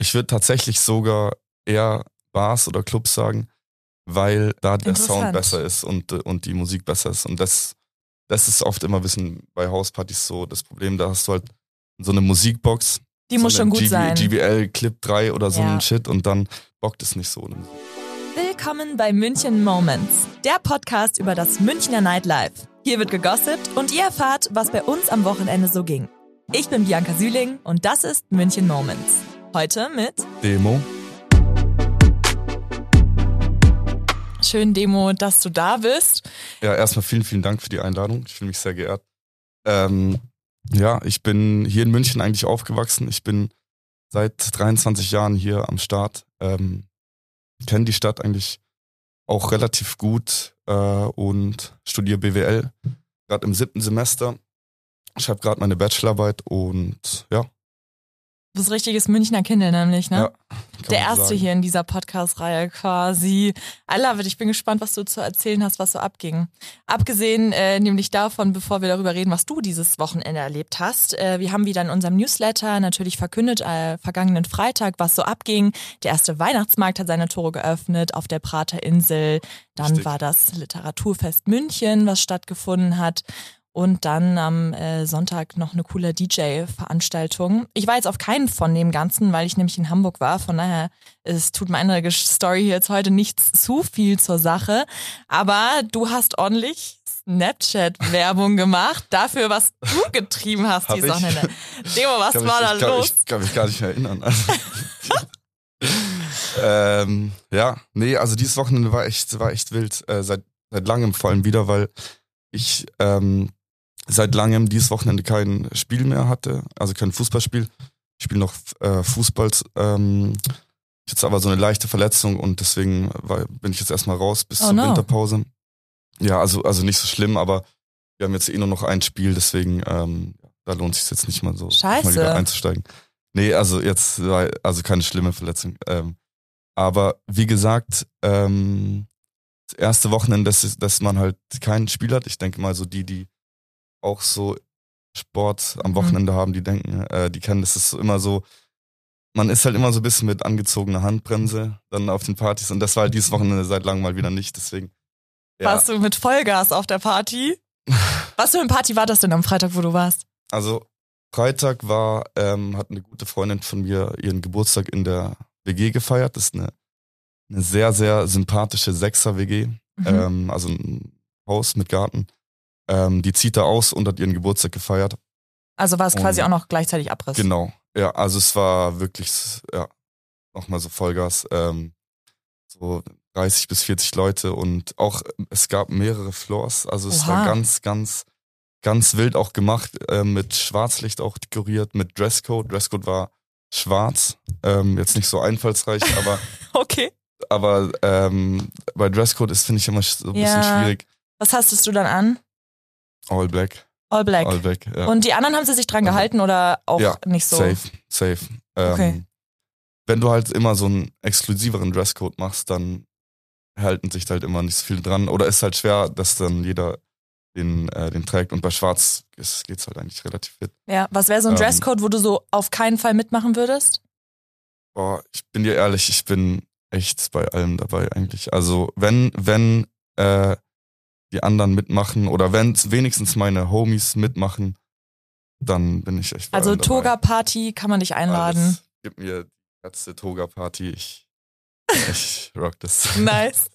Ich würde tatsächlich sogar eher Bars oder Clubs sagen, weil da der Sound besser ist und, und die Musik besser ist. Und das, das ist oft immer ein bisschen bei Hauspartys so das Problem. Da hast du halt so eine Musikbox. Die so muss schon gut GB, sein. GBL Clip 3 oder so Ja. ein Shit und dann bockt es nicht so. Willkommen bei München Moments, der Podcast über das Münchner Nightlife. Hier wird gegossipt und ihr erfahrt, was bei uns am Wochenende so ging. Ich bin Bianca Süling und das ist München Moments. Heute mit Demo. schön Demo, dass du da bist. Ja, erstmal vielen, vielen Dank für die Einladung. Ich fühle mich sehr geehrt. Ähm, ja, ich bin hier in München eigentlich aufgewachsen. Ich bin seit 23 Jahren hier am Start. Ähm, Kenne die Stadt eigentlich auch relativ gut äh, und studiere BWL. Gerade im siebten Semester. Ich habe gerade meine Bachelorarbeit und ja. Du bist richtiges Münchner Kindle nämlich, ne? Ja, Der erste sagen. hier in dieser Podcast-Reihe quasi. I love it. Ich bin gespannt, was du zu erzählen hast, was so abging. Abgesehen äh, nämlich davon, bevor wir darüber reden, was du dieses Wochenende erlebt hast. Äh, wir haben wieder in unserem Newsletter natürlich verkündet, äh, vergangenen Freitag, was so abging. Der erste Weihnachtsmarkt hat seine Tore geöffnet auf der Prater Insel. Dann Richtig. war das Literaturfest München, was stattgefunden hat. Und dann am äh, Sonntag noch eine coole DJ-Veranstaltung. Ich war jetzt auf keinen von dem Ganzen, weil ich nämlich in Hamburg war. Von daher, es tut meine Story hier jetzt heute nicht zu viel zur Sache. Aber du hast ordentlich Snapchat-Werbung gemacht dafür, was du getrieben hast ich? Wochenende. Demo, was kann war mich, da ich los? Ich kann mich gar nicht erinnern. ähm, ja, nee, also dieses Wochenende war echt, war echt wild. Äh, seit, seit langem vor allem wieder, weil ich ähm, seit langem dieses Wochenende kein Spiel mehr hatte, also kein Fußballspiel. Ich spiele noch äh, Fußball. Ähm, hatte aber so eine leichte Verletzung und deswegen war, bin ich jetzt erstmal raus bis Oh zur no. Winterpause. Ja, also, also nicht so schlimm, aber wir haben jetzt eh nur noch ein Spiel, deswegen ähm, da lohnt sich jetzt nicht mal so Scheiße. mal wieder einzusteigen. Nee, also jetzt war also keine schlimme Verletzung. Ähm, aber wie gesagt, ähm, das erste Wochenende, dass, dass man halt kein Spiel hat. Ich denke mal so die, die auch so Sport am Mhm. Wochenende haben, die denken, äh, die kennen, das ist immer so, man ist halt immer so ein bisschen mit angezogener Handbremse dann auf den Partys und das war halt dieses Wochenende seit langem mal wieder nicht, deswegen. Ja, Warst du mit Vollgas auf der Party? Was für eine Party war das denn am Freitag, wo du warst? also Freitag war, ähm, hat eine gute Freundin von mir ihren Geburtstag in der WG gefeiert. Das ist eine, eine sehr, sehr sympathische Sechser-WG. Mhm. Ähm, also ein Haus mit Garten. Ähm, die zieht da aus und hat ihren Geburtstag gefeiert. also war es quasi und- auch noch gleichzeitig Abriss. Genau. Ja, also es war wirklich, ja, nochmal so Vollgas. Ähm, so 30 bis 40 Leute und auch es gab mehrere Floors. Also es Oha. war ganz, ganz, ganz wild auch gemacht, äh, mit Schwarzlicht auch dekoriert, mit Dresscode. Dresscode war schwarz. Ähm, jetzt nicht so einfallsreich, aber, Okay. aber ähm, bei Dresscode ist, finde ich, immer so ein bisschen Ja. schwierig. Was hastest du dann an? All black. All Black. All black, ja. Und die anderen haben sie sich dran Also, gehalten oder auch ja, nicht so? Safe, safe. Ähm, Okay. Wenn du halt immer so einen exklusiveren Dresscode machst, dann halten sich halt immer nicht so viele dran. Oder ist halt schwer, dass dann jeder den, äh, den trägt. Und bei Schwarz ist, geht's halt eigentlich relativ fit. Ja, was wäre so ein Ähm. Dresscode, wo du so auf keinen Fall mitmachen würdest? Boah, ich bin dir ehrlich, ich bin echt bei allem dabei eigentlich. Also wenn, wenn äh, die anderen mitmachen oder wenn wenigstens meine Homies mitmachen, dann bin ich echt Also. Toga-Party kann man dich einladen. Alles. Gib mir die letzte Toga-Party. Ich, ich rock das. Nice.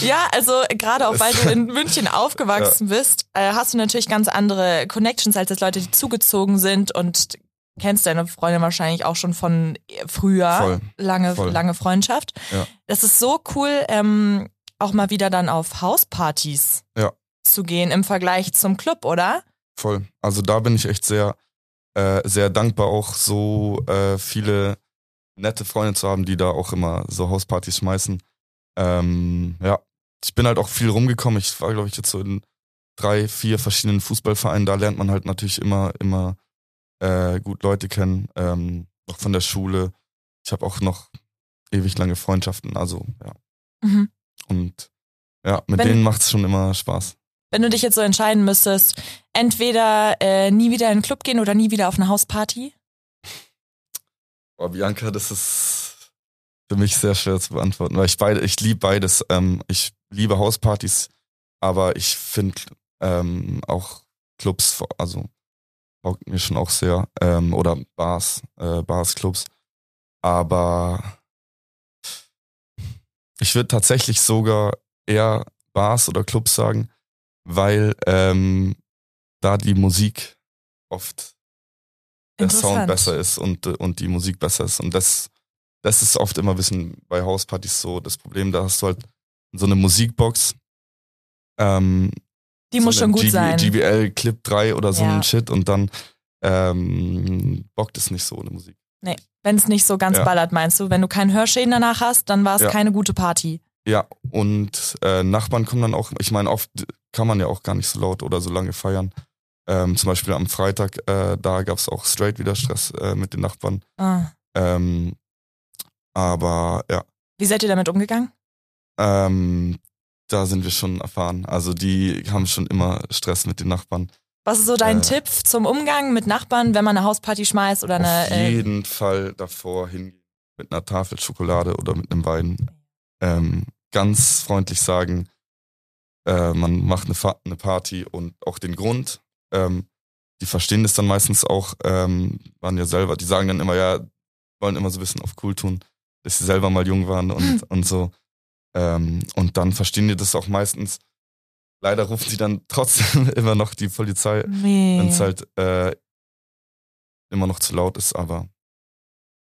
Ja, also gerade auch weil du in München aufgewachsen bist, äh, hast du natürlich ganz andere Connections als jetzt Leute, die zugezogen sind und kennst deine Freundin wahrscheinlich auch schon von früher. Voll. Lange, Voll. lange Freundschaft. Ja. Das ist so cool, ähm, auch mal wieder dann auf Hauspartys Ja. zu gehen im Vergleich zum Club, oder? Voll. Also da bin ich echt sehr, äh, sehr dankbar, auch so äh, viele nette Freunde zu haben, die da auch immer so Hauspartys schmeißen. Ähm, ja, ich bin halt auch viel rumgekommen. Ich war, glaube ich, jetzt so in drei, vier verschiedenen Fußballvereinen. Da lernt man halt natürlich immer, immer äh, gut Leute kennen, ähm, auch von der Schule. Ich habe auch noch ewig lange Freundschaften. Also ja. Mhm. Und ja, mit Wenn- denen macht's schon immer Spaß. Wenn du dich jetzt so entscheiden müsstest, entweder äh, nie wieder in den Club gehen oder nie wieder auf eine Hausparty? Oh, Bianca, das ist für mich sehr schwer zu beantworten, weil ich beide, ich liebe beides. Ähm, ich liebe Hauspartys, aber ich finde ähm, auch Clubs, also taugt mir schon auch sehr, ähm, oder Bars, äh, Bars, Clubs. Aber ich würde tatsächlich sogar eher Bars oder Clubs sagen, weil ähm, da die Musik oft der Sound besser ist und, und die Musik besser ist. Und das, das ist oft immer ein bisschen bei Hauspartys so das Problem. Da hast du halt so eine Musikbox. Ähm, die so muss schon gut GB, sein. GBL Clip 3 oder so ja. ein Shit und dann ähm, bockt es nicht so ohne Musik. Nee, wenn es nicht so ganz ja. ballert, meinst du? Wenn du keinen Hörschäden danach hast, dann war es ja. keine gute Party. Ja, und äh, Nachbarn kommen dann auch, ich meine, oft kann man ja auch gar nicht so laut oder so lange feiern. Ähm, zum Beispiel am Freitag, äh, da gab es auch straight wieder Stress äh, mit den Nachbarn. Ah. Ähm, aber ja. Wie seid ihr damit umgegangen? Ähm, da sind wir schon erfahren. Also die haben schon immer Stress mit den Nachbarn. Was ist so dein äh, Tipp zum Umgang mit Nachbarn, wenn man eine Hausparty schmeißt oder eine? Auf äh, jeden äh, Fall davor hingehen mit einer Tafel Schokolade oder mit einem Wein. Ähm, ganz freundlich sagen, äh, man macht eine, eine, Party und auch den Grund. Ähm, die verstehen das dann meistens auch, ähm, waren ja selber, die sagen dann immer, ja, wollen immer so ein bisschen auf cool tun, dass sie selber mal jung waren und, und so. Ähm, und dann verstehen die das auch meistens. Leider rufen sie dann trotzdem immer noch die Polizei, wenn es halt äh, immer noch zu laut ist, aber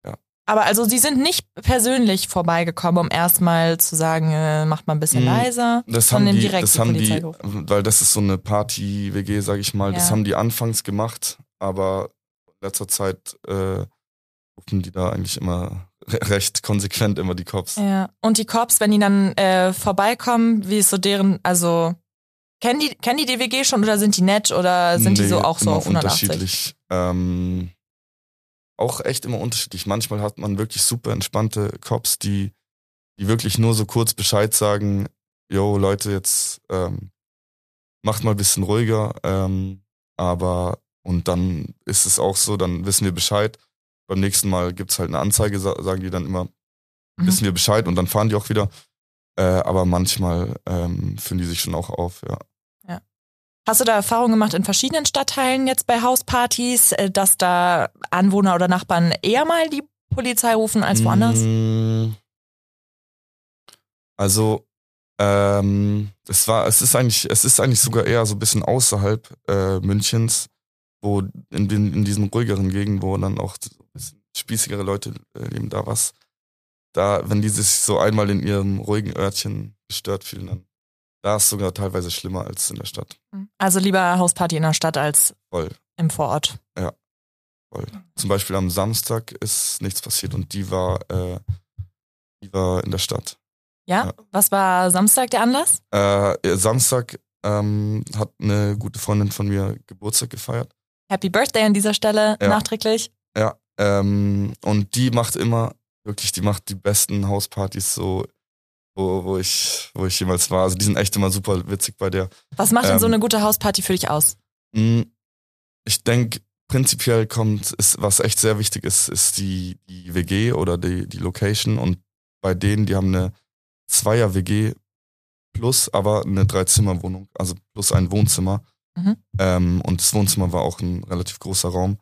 ja. Aber also sie sind nicht persönlich vorbeigekommen, um erstmal zu sagen, äh, macht mal ein bisschen hm, leiser, das haben die, direkt das die haben Polizei die. Weil das ist so eine Party-WG, sag ich mal, ja. das haben die anfangs gemacht, aber in letzter Zeit äh, rufen die da eigentlich immer recht konsequent immer die Cops. Ja. Und die Cops, wenn die dann äh, vorbeikommen, wie ist so deren, also kennen die, kennen die DWG schon oder sind die nett oder sind nee, die so auch so auf 180? unterschiedlich. Ähm, auch echt immer unterschiedlich. Manchmal hat man wirklich super entspannte Cops, die, die wirklich nur so kurz Bescheid sagen, yo Leute, jetzt ähm, macht mal ein bisschen ruhiger. Ähm, aber und dann ist es auch so, dann wissen wir Bescheid beim nächsten Mal gibt es halt eine Anzeige, sagen die dann immer, mhm. wissen wir Bescheid und dann fahren die auch wieder. Äh, aber manchmal ähm, fühlen die sich schon auch auf, ja. Hast du da Erfahrungen gemacht in verschiedenen Stadtteilen jetzt bei Hauspartys, äh, dass da Anwohner oder Nachbarn eher mal die Polizei rufen als woanders? Mm. Also ähm, es war, es ist eigentlich, es ist eigentlich sogar eher so ein bisschen außerhalb äh, Münchens, wo in, in, in diesen ruhigeren Gegenden, wo dann auch spießigere Leute äh, leben, da was. Da, wenn die sich so einmal in ihrem ruhigen Örtchen gestört fühlen, dann da ist sogar teilweise schlimmer als in der Stadt. Mhm. Also lieber Hausparty in der Stadt als voll. im Vorort. Ja. Voll. Zum Beispiel am Samstag ist nichts passiert und die war, äh, die war in der Stadt. Ja? ja. Was war Samstag der Anlass? Äh, Samstag ähm, hat eine gute Freundin von mir Geburtstag gefeiert. Happy Birthday an dieser Stelle, ja. nachträglich. Ja, ähm, und die macht immer, wirklich, die macht die besten Hauspartys so, wo, wo, ich, wo ich jemals war. Also die sind echt immer super witzig bei der. Was macht denn ähm, so eine gute Hausparty für dich aus? Hm, ich denke, prinzipiell kommt, ist, was echt sehr wichtig ist, ist die, die WG oder die, die Location. Und bei denen, die haben eine Zweier-WG plus, aber eine Dreizimmerwohnung, also plus ein Wohnzimmer. Mhm. Ähm, und das Wohnzimmer war auch ein relativ großer Raum.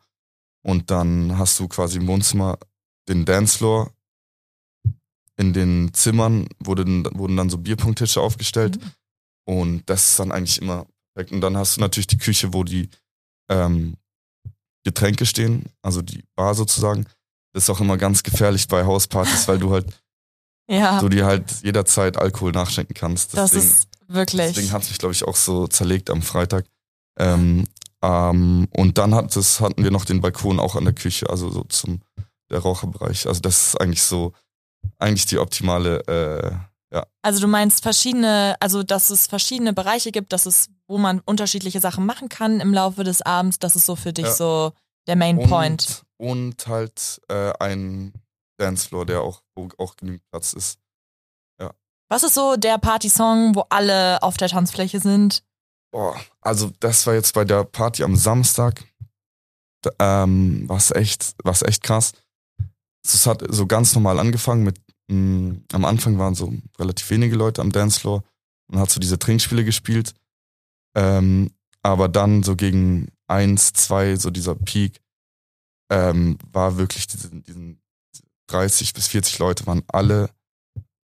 Und dann hast du quasi im Wohnzimmer den Dancefloor. In den Zimmern wurden, wurden dann so Bierpunkttische aufgestellt. Mhm. Und das ist dann eigentlich immer perfekt. Und dann hast du natürlich die Küche, wo die ähm, Getränke stehen, also die Bar sozusagen. Das ist auch immer ganz gefährlich bei Hauspartys, weil du halt ja. du dir halt jederzeit Alkohol nachschenken kannst. Deswegen, das ist wirklich. Deswegen hat es mich, glaube ich, auch so zerlegt am Freitag. Ähm, ähm, und dann hat, das hatten wir noch den Balkon auch an der Küche, also so zum der Raucherbereich. Also das ist eigentlich so, eigentlich die optimale, äh, ja. Also du meinst verschiedene, also dass es verschiedene Bereiche gibt, dass es, wo man unterschiedliche Sachen machen kann im Laufe des Abends, das ist so für dich ja. so der Main und, Point. Und halt äh, ein Dancefloor, der auch, wo auch genügend Platz ist. Ja. Was ist so der Party-Song, wo alle auf der Tanzfläche sind? Boah, also das war jetzt bei der Party am Samstag. Ähm, was echt, was echt krass. Es hat so ganz normal angefangen mit, mh, am Anfang waren so relativ wenige Leute am Dancefloor und hat so diese Trinkspiele gespielt. Ähm, aber dann so gegen eins, zwei, so dieser Peak, ähm, war wirklich diesen, diesen 30 bis 40 Leute waren alle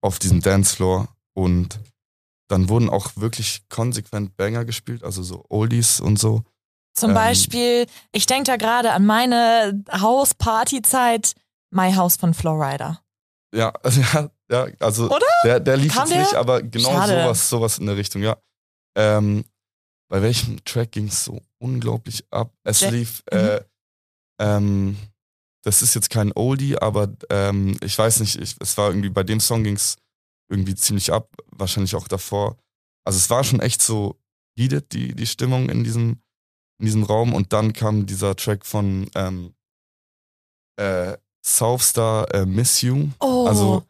auf diesem Dancefloor und dann wurden auch wirklich konsequent Banger gespielt, also so Oldies und so. Zum Ähm, Beispiel, ich denke da gerade an meine Hauspartyzeit, My House von Flowrider. Ja, ja, ja, also Oder? der, der lief Kam jetzt der? nicht, aber genau Schade. sowas, sowas in der Richtung, ja. Ähm, bei welchem Track ging es so unglaublich ab? Es Jack- lief, Mhm. äh, ähm, das ist jetzt kein Oldie, aber ähm, ich weiß nicht, ich, es war irgendwie, bei dem Song ging es irgendwie ziemlich ab, wahrscheinlich auch davor. Also es war schon echt so heated, die, die Stimmung in diesem, in diesem Raum und dann kam dieser Track von ähm, äh, Southstar äh, Miss You. Oh, Also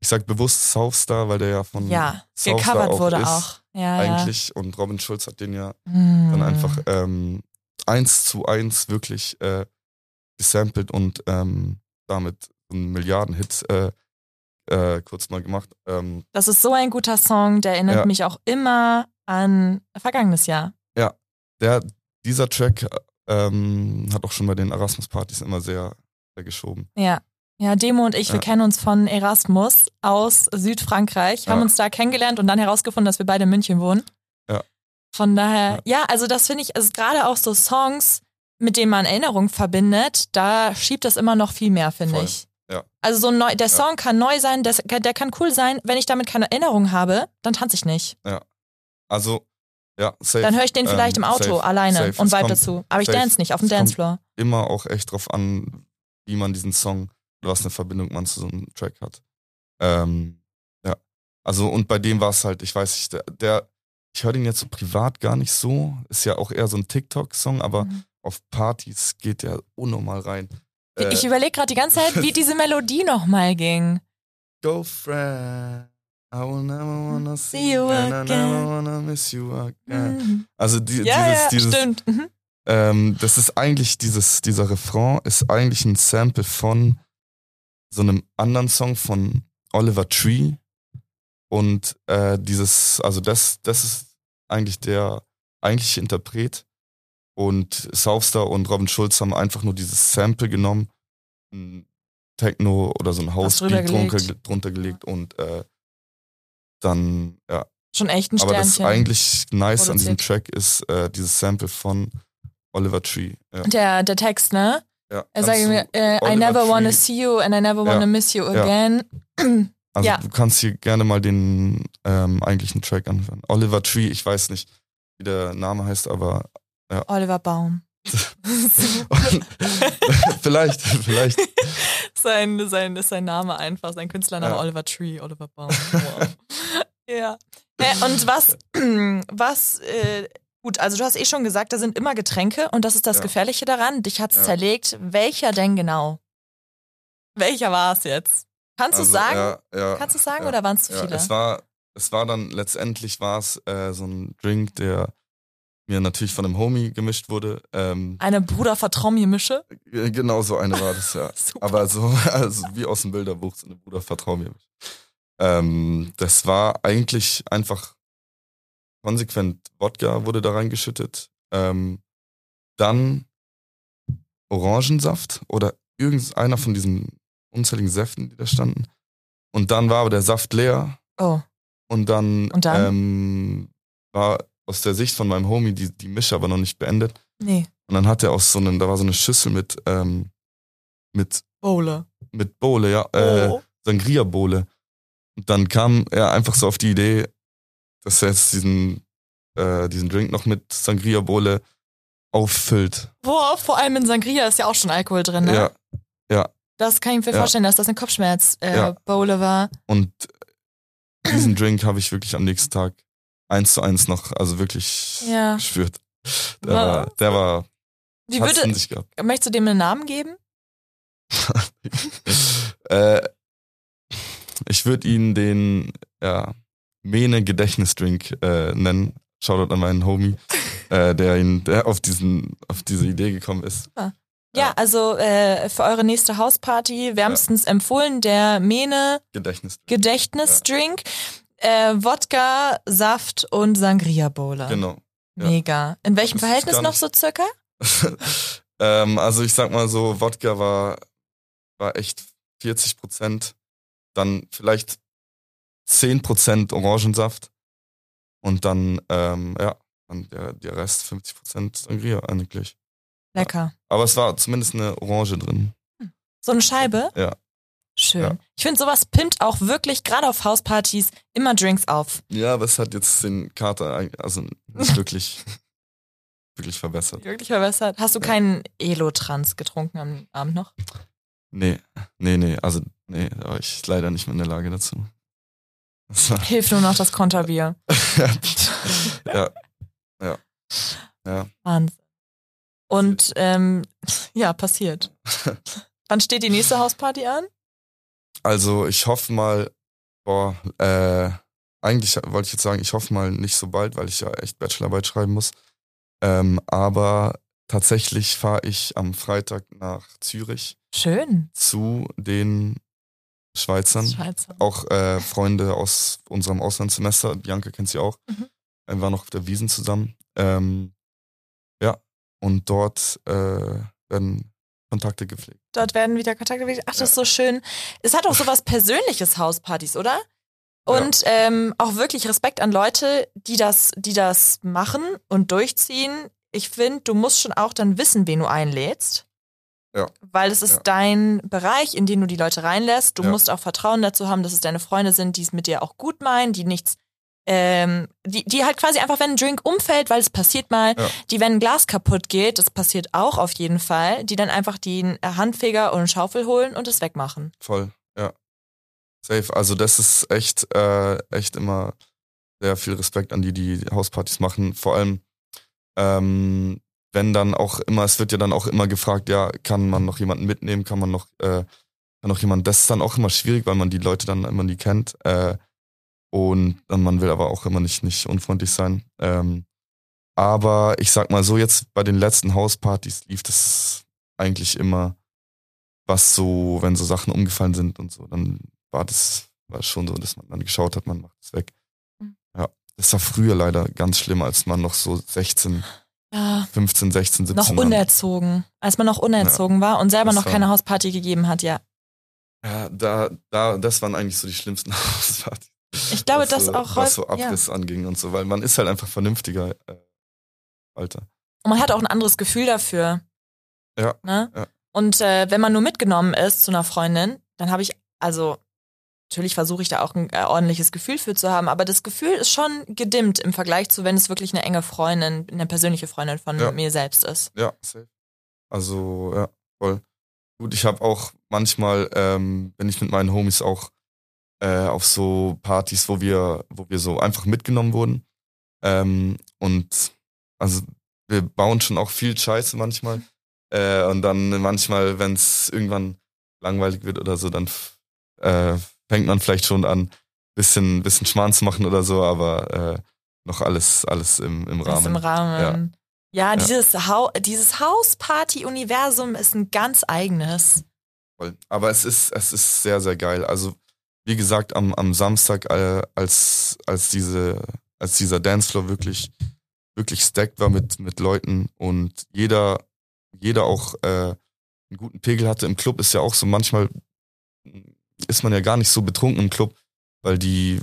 ich sag bewusst Southstar, weil der ja von ja, Southstar gecovert auch wurde ist, auch. Ja, eigentlich und Robin Schulz hat den ja ja. Hm. dann einfach ähm, eins zu eins wirklich äh, gesampelt und ähm, damit einen Milliardenhit äh, äh, kurz mal gemacht. Ähm, Das ist so ein guter Song, der erinnert Ja. mich auch immer an vergangenes Jahr. der, dieser Track ähm, hat auch schon bei den Erasmus-Partys immer sehr geschoben. Ja. Ja, Demo und ich, wir Ja. kennen uns von Erasmus aus Südfrankreich, haben Ja. uns da kennengelernt und dann herausgefunden, dass wir beide in München wohnen. Ja. Von daher, ja, also das finde ich, also gerade auch so Songs, mit denen man Erinnerungen verbindet, da schiebt das immer noch viel mehr, finde ich. Ja. Also so neu, der Song kann neu sein, der, der kann cool sein. Wenn ich damit keine Erinnerung habe, dann tanze ich nicht. Also, ja, safe. Dann höre ich den vielleicht ähm, im Auto safe, alleine safe. und vibe dazu. Aber ich safe. dance nicht auf dem Dancefloor. immer auch echt drauf an, wie man diesen Song oder was eine Verbindung man zu so einem Track hat. Ähm, ja. Also, und bei dem war es halt, ich weiß nicht, der, der ich höre den jetzt so privat gar nicht so. Ist ja auch eher so ein TikTok-Song, aber Mhm. auf Partys geht der unnormal rein. Äh, ich überlege gerade die ganze Zeit, wie diese Melodie nochmal ging. Girlfriend, I will never wanna see, you and I again. never wanna miss you again. Mhm. Also die, Ja, dieses, ja, dieses, stimmt. Mhm. Ähm, das ist eigentlich dieses, dieser Refrain ist eigentlich ein Sample von so einem anderen Song von Oliver Tree. Und äh, dieses, also das, das ist eigentlich der eigentliche Interpret. Und Southstar und Robin Schulz haben einfach nur dieses Sample genommen, ein Techno oder so ein Housebeat drunter, gelegt. drunter gelegt und äh, dann, ja. Schon echt ein Aber Sternchen. das eigentlich nice an diesem produziert. Track ist äh, dieses Sample von Oliver Tree. Ja. der, der Text, ne? Ja, Er sagt mir, äh, I never wanna Tree- see you and I never wanna Ja. miss you Ja. again. Also ja. du kannst hier gerne mal den ähm, eigentlichen Track anhören. Oliver Tree, ich weiß nicht, wie der Name heißt, aber Oliver Baum. vielleicht, vielleicht. sein, sein, ist sein Name einfach, sein Künstlername Ja. Oliver Tree, Oliver Baum. Wow. ja. Und was, was, äh, gut, also du hast eh schon gesagt, da sind immer Getränke und das ist das Ja. Gefährliche daran. Dich hat's Ja. zerlegt. Welcher denn genau? Welcher war es jetzt? Kannst du Also, sagen? Ja, ja, Kannst du sagen oder waren es zu viele? Es war, es war dann, letztendlich war es äh, so ein Drink, der mir natürlich von einem Homie gemischt wurde. Ähm, Eine Bruder-Vertrau-mir-Mische? äh, genau so eine war das, ja. Aber so, also wie aus dem Bilderbuch, so eine Bruder, vertrau mir. Ähm, das war eigentlich einfach konsequent Wodka wurde da reingeschüttet. Ähm, dann Orangensaft oder irgendeiner von diesen unzähligen Säften, die da standen. Und dann war aber der Saft leer oh, und dann, Und dann? Ähm, war aus der Sicht von meinem Homie die, die Mische aber noch nicht beendet. nee. Und dann hat er aus so einem, da war so eine Schüssel mit, ähm, mit Bowle. mit Bowle, ja, äh, oh. Sangria-Bowle. Und dann kam er einfach so auf die Idee, dass er jetzt diesen, äh, diesen Drink noch mit Sangria-Bowle auffüllt. Boah, vor allem in Sangria ist ja auch schon Alkohol drin, ne? Ja, Das kann ich mir Ja. vorstellen, dass das eine Kopfschmerz-Bowle äh, Ja. War. und diesen Drink habe ich wirklich am nächsten Tag eins zu eins noch, also wirklich Ja. gespürt. Der Wa- war, der war, Wie würde, in sich gehabt. möchtest du dem einen Namen geben? äh, ich würde ihn den, ja, Mene Gedächtnisdrink äh, nennen. Shoutout an meinen Homie, äh, der ihn, der auf diesen, auf diese Idee gekommen ist. Super. Ja, also äh, für eure nächste Hausparty wärmstens empfohlen der Mene Gedächtnis. Gedächtnisdrink, äh, Wodka, Saft und Sangria Bowler. Genau. ja. Mega. In welchem Das Verhältnis noch so circa? ähm, also ich sag mal so, Wodka war, war echt 40 Prozent, dann vielleicht 10 Prozent Orangensaft und dann, ähm, ja, dann der, der Rest 50 Prozent Sangria eigentlich. Lecker. Aber es war zumindest eine Orange drin. So eine Scheibe? Ja. Schön. Ja. Ich finde, sowas pimmt auch wirklich, gerade auf Hauspartys, immer Drinks auf. Ja, aber es hat jetzt den Kater, also nicht wirklich, wirklich verbessert. Wirklich verbessert. Hast du keinen Elo-Trans getrunken am Abend noch? Nee, nee, nee, also nee, da war ich leider nicht mehr in der Lage dazu. Hilft nur noch das Konterbier. ja, ja, ja. Wahnsinn. Und ähm, ja, passiert. Wann steht die nächste Hausparty an? Also ich hoffe mal, boah, äh, eigentlich wollte ich jetzt sagen, ich hoffe mal nicht so bald, weil ich ja echt Bachelorarbeit schreiben muss. Ähm, aber tatsächlich fahre ich am Freitag nach Zürich Schön. zu den Schweizern. Schweizer. Auch äh, Freunde aus unserem Auslandssemester, Bianca kennt sie auch. Mhm. Wir waren noch auf der Wiesen zusammen. Ähm, ja, und dort äh, werden Kontakte gepflegt. Dort werden wieder Kontakte. Ach, das ist so schön. Es hat auch sowas Persönliches, Hauspartys, oder? Und ähm, auch wirklich Respekt an Leute, die das, die das machen und durchziehen. Ich finde, du musst schon auch dann wissen, wen du einlädst. Ja. Weil es ist Ja. dein Bereich, in den du die Leute reinlässt. Du Ja. musst auch Vertrauen dazu haben, dass es deine Freunde sind, die es mit dir auch gut meinen, die nichts, ähm, die, die halt quasi einfach, wenn ein Drink umfällt, weil es passiert mal, die, wenn ein Glas kaputt geht, das passiert auch auf jeden Fall, die dann einfach den Handfeger und eine Schaufel holen und es wegmachen. Voll, ja. Safe. Also das ist echt, äh, echt immer sehr viel Respekt an die, die Hauspartys machen. Vor allem, ähm, wenn dann auch immer, es wird ja dann auch immer gefragt, ja, kann man noch jemanden mitnehmen, kann man noch, äh, kann noch jemand, das ist dann auch immer schwierig, weil man die Leute dann immer nie kennt. Äh, und dann man will aber auch immer nicht, nicht unfreundlich sein. Ähm, aber ich sag mal so, jetzt bei den letzten Hauspartys lief das eigentlich immer, was so, wenn so Sachen umgefallen sind und so, dann war das war schon so, dass man dann geschaut hat, man macht es weg. Mhm. Ja, das war früher leider ganz schlimm, als man noch so 16, Ja, 15, 16, 17 noch unerzogen. Als man noch unerzogen war und selber Das noch keine Hausparty gegeben hat, ja. Ja, da, da, das waren eigentlich so die schlimmsten Hauspartys. Ich glaube, das so, auch Was so häufig- ja. Abriss anging und so, weil man ist halt einfach vernünftiger, äh, Alter. Und man hat auch ein anderes Gefühl dafür. Ja, Ne? ja. Und äh, wenn man nur mitgenommen ist zu einer Freundin, dann habe ich, also natürlich versuche ich da auch ein äh, ordentliches Gefühl für zu haben, aber das Gefühl ist schon gedimmt im Vergleich zu, wenn es wirklich eine enge Freundin, eine persönliche Freundin von Ja. mir selbst ist. Ja, safe. Also, ja, voll. Gut, ich habe auch manchmal, ähm, bin ich mit meinen Homies auch äh, auf so Partys, wo wir, wo wir so einfach mitgenommen wurden. Ähm, und also wir bauen schon auch viel Scheiße manchmal. Äh, und dann manchmal, wenn es irgendwann langweilig wird oder so, dann äh, fängt man vielleicht schon an, bisschen, bisschen Schmarrn zu machen oder so, aber äh, noch alles, alles im, im Rahmen. ist im Rahmen. Ja, dieses, Hau dieses Hausparty-Universum ist ein ganz eigenes. Voll. Aber es ist, es ist sehr, sehr geil. Also, wie gesagt, am, am Samstag, äh, als, als, diese, als dieser Dancefloor wirklich, wirklich stacked war mit, mit Leuten und jeder, jeder auch äh, einen guten Pegel hatte. Im Club ist ja auch so, manchmal ist man ja gar nicht so betrunken im Club, weil die,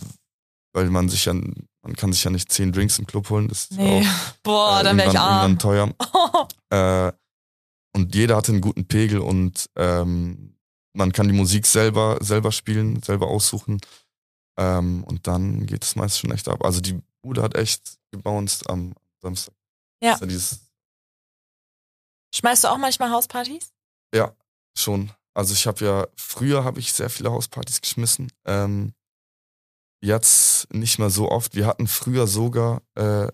weil man sich ja, man kann sich ja nicht zehn Drinks im Club holen. Das ist ja Nee. auch, Boah, äh, dann wäre ich arm. irgendwann teuer. Äh, und jeder hatte einen guten Pegel und ähm, man kann die Musik selber, selber spielen, selber aussuchen. Ähm, und dann geht es meist schon echt ab. Also die Bude hat echt gebounced am Samstag. Ja. Dieses, Schmeißt du auch manchmal Hauspartys? ja, schon. Also ich habe ja, früher habe ich sehr viele Hauspartys geschmissen. Ähm, jetzt nicht mehr so oft. Wir hatten früher sogar äh,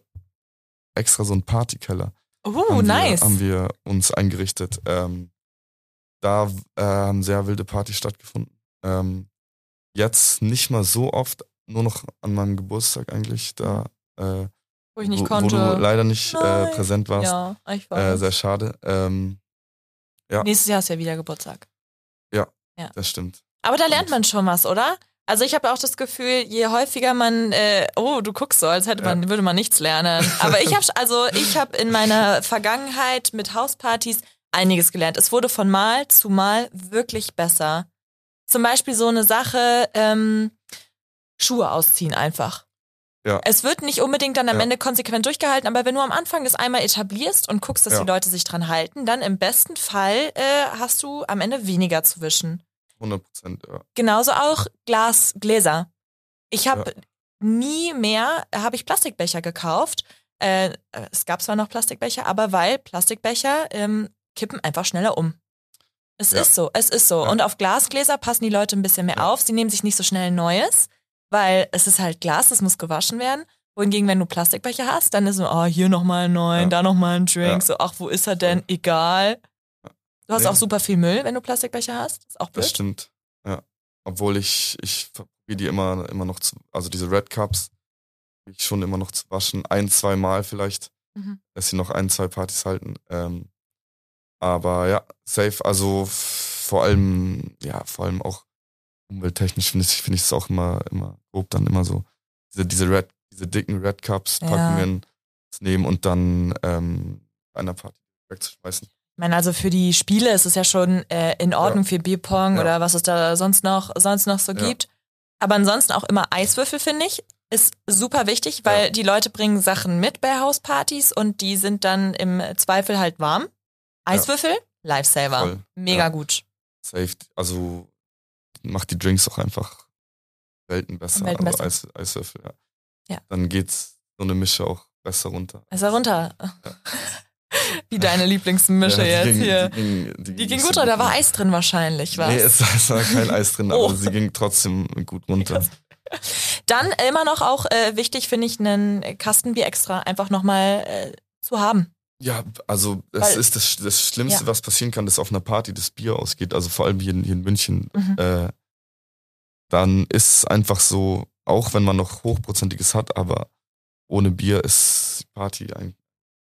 extra so einen Partykeller. Oh, haben nice. Wir, haben wir uns eingerichtet. Ähm, da äh, haben sehr wilde Partys stattgefunden. Ähm, jetzt nicht mal so oft, nur noch an meinem Geburtstag eigentlich, da äh, wo ich nicht wo, konnte. wo du leider nicht äh, präsent warst. ja, ich Äh, weiß. sehr schade. Ähm, Ja. Nächstes Jahr ist ja wieder Geburtstag. Das stimmt. Aber da lernt man schon was, oder? Also ich habe auch das Gefühl, je häufiger man, äh, oh, du guckst so, als hätte man, würde man nichts lernen. Aber ich habe, also ich habe in meiner Vergangenheit mit Hauspartys einiges gelernt. Es wurde von Mal zu Mal wirklich besser. Zum Beispiel so eine Sache, ähm, Schuhe ausziehen einfach. Ja. Es wird nicht unbedingt dann am Ja. Ende konsequent durchgehalten, aber wenn du am Anfang das einmal etablierst und guckst, dass Ja. die Leute sich dran halten, dann im besten Fall äh, hast du am Ende weniger zu wischen. 100 Prozent, ja. Genauso auch Glas, Gläser. Ich habe nie mehr, habe ich Plastikbecher gekauft. Äh, es gab zwar noch Plastikbecher, aber weil Plastikbecher ähm, kippen einfach schneller um. Es ist so, es ist so. Und auf Glasgläser passen die Leute ein bisschen mehr auf. Sie nehmen sich nicht so schnell ein neues, weil es ist halt Glas, das muss gewaschen werden. Wohingegen, wenn du Plastikbecher hast, dann ist so, oh, hier nochmal einen neuen, Ja. da nochmal ein Drink. Ja. So, ach, wo ist er denn? Egal. Du hast Nee. auch super viel Müll, wenn du Plastikbecher hast. Ist auch blöd. Das stimmt. Ja. Obwohl ich, ich probiere die immer, immer noch zu, also diese Red Cups, ich schon immer noch zu waschen. Ein, zwei Mal vielleicht, Mhm. dass sie noch ein, zwei Partys halten. Ähm, aber ja, safe. Also vor allem, ja, vor allem auch umwelttechnisch finde ich, finde ich es auch immer, immer grob dann immer so. Diese, diese Red, diese dicken Red Cups Ja. Packungen zu nehmen und dann ähm, bei einer Party wegzuschmeißen. Ich meine, also für die Spiele ist es ja schon äh, in Ordnung für Bierpong Ja. oder was es da sonst noch, sonst noch so Ja. gibt. Aber ansonsten auch immer Eiswürfel, finde ich, ist super wichtig, weil Ja. die Leute bringen Sachen mit bei Hauspartys und die sind dann im Zweifel halt warm. Eiswürfel, Lifesaver. Voll. Mega Ja. gut. Safe. Also macht die Drinks auch einfach Welten besser. Welten also besser. Eis, Eiswürfel, ja. Ja. Dann geht's so eine Mische auch besser runter. Ist er runter. Wie deine Lieblingsmische Ja, jetzt ging- hier. Die ging, die Die ging gut runter, da war. Eis drin wahrscheinlich, was? Nee, es, es war kein Eis drin, Oh. aber sie ging trotzdem gut runter. Dann immer noch auch äh, wichtig, finde ich, einen Kastenbier extra einfach nochmal äh, zu haben. Ja, also es Weil- ist das, das Schlimmste, Ja. was passieren kann, dass auf einer Party das Bier ausgeht. Also vor allem hier, in- hier in München. Mhm. Äh, dann ist es einfach so, auch wenn man noch Hochprozentiges hat, aber ohne Bier ist die Party ein,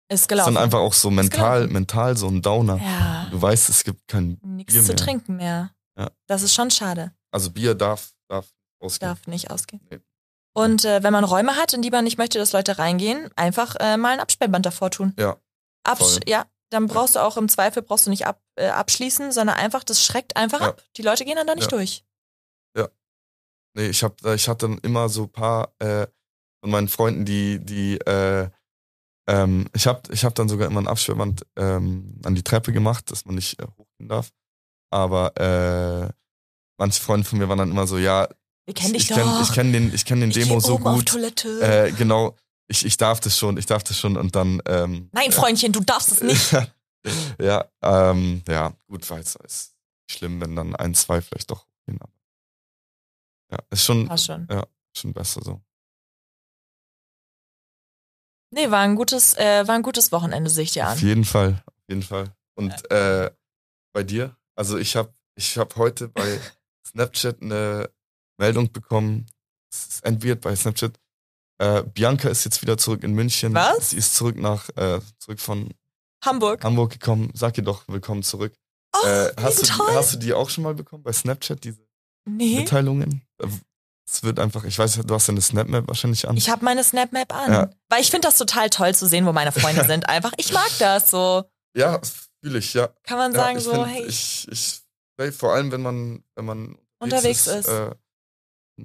Ist ist gelaufen. dann einfach auch so mental, mental so ein Downer. ja. Du weißt, es gibt kein, Nichts Bier zu mehr. trinken mehr. Ja. Das ist schon schade. also Bier darf, darf ausgehen. Darf nicht ausgehen. Nee. Und äh, wenn man Räume hat, in die man nicht möchte, dass Leute reingehen, einfach äh, mal ein Absperrband davor tun. Ja, Absch ja, dann brauchst du auch im Zweifel brauchst du nicht ab, äh, abschließen, sondern einfach, das schreckt einfach Ja. ab. Die Leute gehen dann da nicht Ja. durch. Nee, ich hab, ich hatte dann immer so ein paar äh, von meinen Freunden, die, die, äh, ähm, ich hab, ich hab dann sogar immer ein Absperrband ähm, an die Treppe gemacht, dass man nicht äh, hochgehen darf. Aber äh, manche Freunde von mir waren dann immer so, ja, ich doch. kenn, ich kenn den, ich kenn den Ich Demo so gut. Toilette. Äh, genau, ich, ich darf das schon, ich darf das schon und dann ähm, Nein, Freundchen, du darfst es nicht. ja, ähm, ja, gut, weiß, ist schlimm, wenn dann ein, zwei vielleicht doch gehen. Ja, ist schon, War schon. schon besser so. Nee, war ein gutes, äh, war ein gutes Wochenende, sehe ich dir Auf an. jeden Fall, auf jeden Fall. Und äh, bei dir? Also ich habe ich hab heute bei Snapchat eine Meldung bekommen. Es ist entwirrt bei Snapchat. Äh, Bianca ist jetzt wieder zurück in München. Was? Sie ist zurück nach äh, zurück von Hamburg. Hamburg gekommen. Sag ihr doch willkommen zurück. Oh, äh, hast, du, toll. hast du die auch schon mal bekommen bei Snapchat, diese nee. Mitteilungen? Äh, Es wird einfach, ich weiß, du hast ja eine Snapmap wahrscheinlich an. Ich habe meine Snapmap an. Ja. Weil ich finde das total toll zu sehen, wo meine Freunde sind. Einfach, ich mag das so. ja, fühle ich, ja. Kann man ja sagen, ich so, find, hey, ich, ich, hey, vor allem wenn man, wenn man Unterwegs ist. Äh,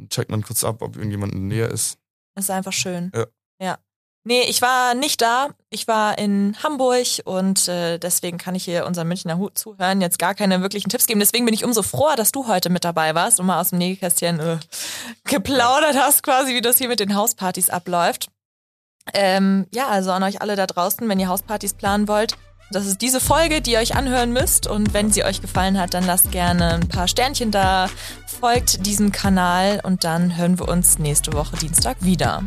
checkt man kurz ab, ob irgendjemand in der Nähe ist. Ist einfach schön. Ja. ja. Nee, ich war nicht da. Ich war in Hamburg und äh, deswegen kann ich hier unseren Münchner Hut zuhören, jetzt gar keine wirklichen Tipps geben. Deswegen bin ich umso froher, dass du heute mit dabei warst und mal aus dem Nähkästchen äh, geplaudert hast, quasi, wie das hier mit den Hauspartys abläuft. Ähm, ja, also an euch alle da draußen, wenn ihr Hauspartys planen wollt, das ist diese Folge, die ihr euch anhören müsst. Und wenn sie euch gefallen hat, dann lasst gerne ein paar Sternchen da, folgt diesem Kanal und dann hören wir uns nächste Woche Dienstag wieder.